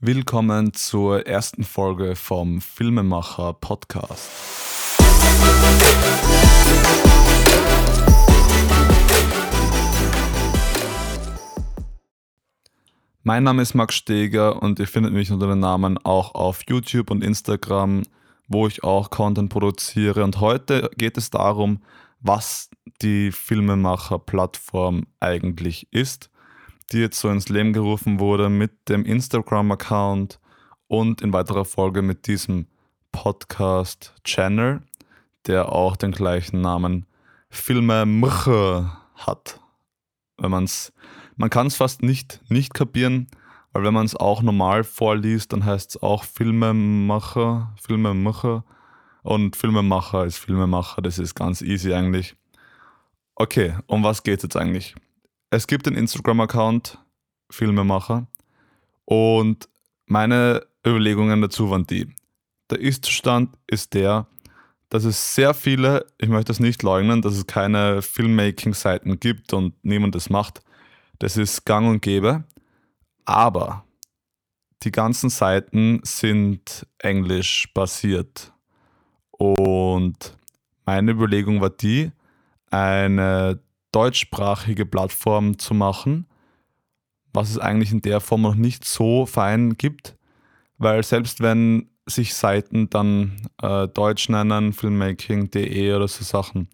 Willkommen zur ersten Folge vom Filmemacher Podcast. Mein Name ist Max Steger und ihr findet mich unter dem Namen auch auf YouTube und Instagram, wo ich auch Content produziere. Und heute geht es darum, was die Filmemacher-Plattform eigentlich ist die jetzt so ins Leben gerufen wurde mit dem Instagram-Account und in weiterer Folge mit diesem Podcast-Channel, der auch den gleichen Namen Filme hat. Wenn man's, man kann es fast nicht, nicht kapieren, weil wenn man es auch normal vorliest, dann heißt es auch Filmemacher, Filmemacher und Filmemacher ist Filmemacher, das ist ganz easy eigentlich. Okay, um was geht es jetzt eigentlich? Es gibt den Instagram-Account Filmemacher und meine Überlegungen dazu waren die. Der Ist-Zustand ist der, dass es sehr viele, ich möchte das nicht leugnen, dass es keine Filmmaking-Seiten gibt und niemand das macht. Das ist gang und gäbe. Aber die ganzen Seiten sind englisch basiert. Und meine Überlegung war die, eine deutschsprachige Plattform zu machen, was es eigentlich in der Form noch nicht so fein gibt, weil selbst wenn sich Seiten dann äh, Deutsch nennen, filmmaking.de oder so Sachen,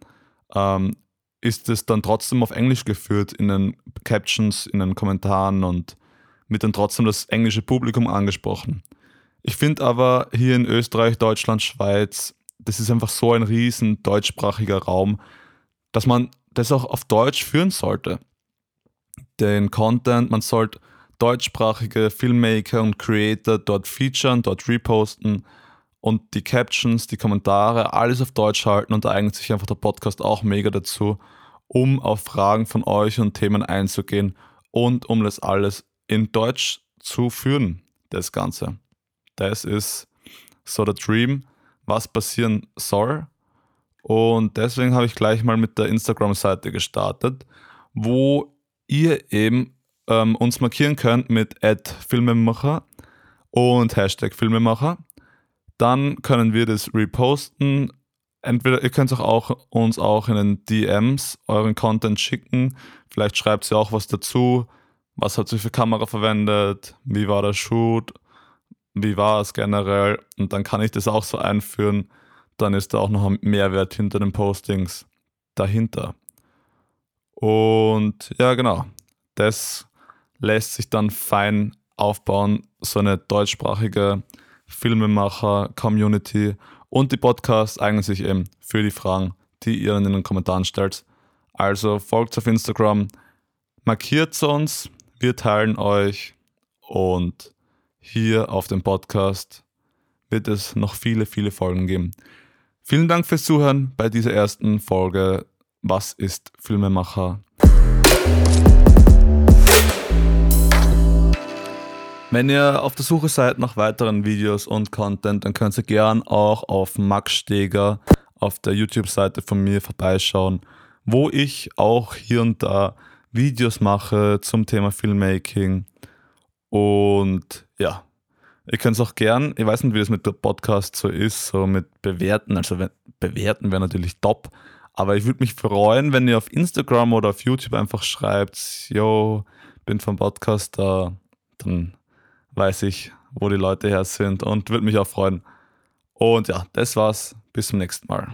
ähm, ist es dann trotzdem auf Englisch geführt in den Captions, in den Kommentaren und wird dann trotzdem das englische Publikum angesprochen. Ich finde aber hier in Österreich, Deutschland, Schweiz, das ist einfach so ein riesen deutschsprachiger Raum, dass man das auch auf Deutsch führen sollte. Den Content, man sollte deutschsprachige Filmmaker und Creator dort featuren, dort reposten und die Captions, die Kommentare, alles auf Deutsch halten und da eignet sich einfach der Podcast auch mega dazu, um auf Fragen von euch und Themen einzugehen und um das alles in Deutsch zu führen, das Ganze. Das ist so der Dream, was passieren soll und deswegen habe ich gleich mal mit der Instagram-Seite gestartet, wo ihr eben ähm, uns markieren könnt mit Filmemacher und Hashtag Filmemacher. Dann können wir das reposten. Entweder ihr könnt auch, auch uns auch in den DMs euren Content schicken. Vielleicht schreibt ihr auch was dazu. Was hat sie für Kamera verwendet? Wie war der Shoot? Wie war es generell? Und dann kann ich das auch so einführen dann ist da auch noch ein Mehrwert hinter den Postings dahinter. Und ja, genau, das lässt sich dann fein aufbauen, so eine deutschsprachige Filmemacher-Community und die Podcasts eignen sich eben für die Fragen, die ihr in den Kommentaren stellt. Also folgt auf Instagram, markiert uns, wir teilen euch und hier auf dem Podcast wird es noch viele, viele Folgen geben. Vielen Dank fürs Zuhören bei dieser ersten Folge Was ist Filmemacher? Wenn ihr auf der Suche seid nach weiteren Videos und Content, dann könnt ihr gern auch auf Max Steger auf der YouTube-Seite von mir vorbeischauen, wo ich auch hier und da Videos mache zum Thema Filmmaking. Und ja, Ihr könnt es auch gern, ich weiß nicht, wie das mit der Podcast so ist, so mit Bewerten. Also bewerten wäre natürlich top. Aber ich würde mich freuen, wenn ihr auf Instagram oder auf YouTube einfach schreibt, yo, bin vom Podcast da, dann weiß ich, wo die Leute her sind und würde mich auch freuen. Und ja, das war's. Bis zum nächsten Mal.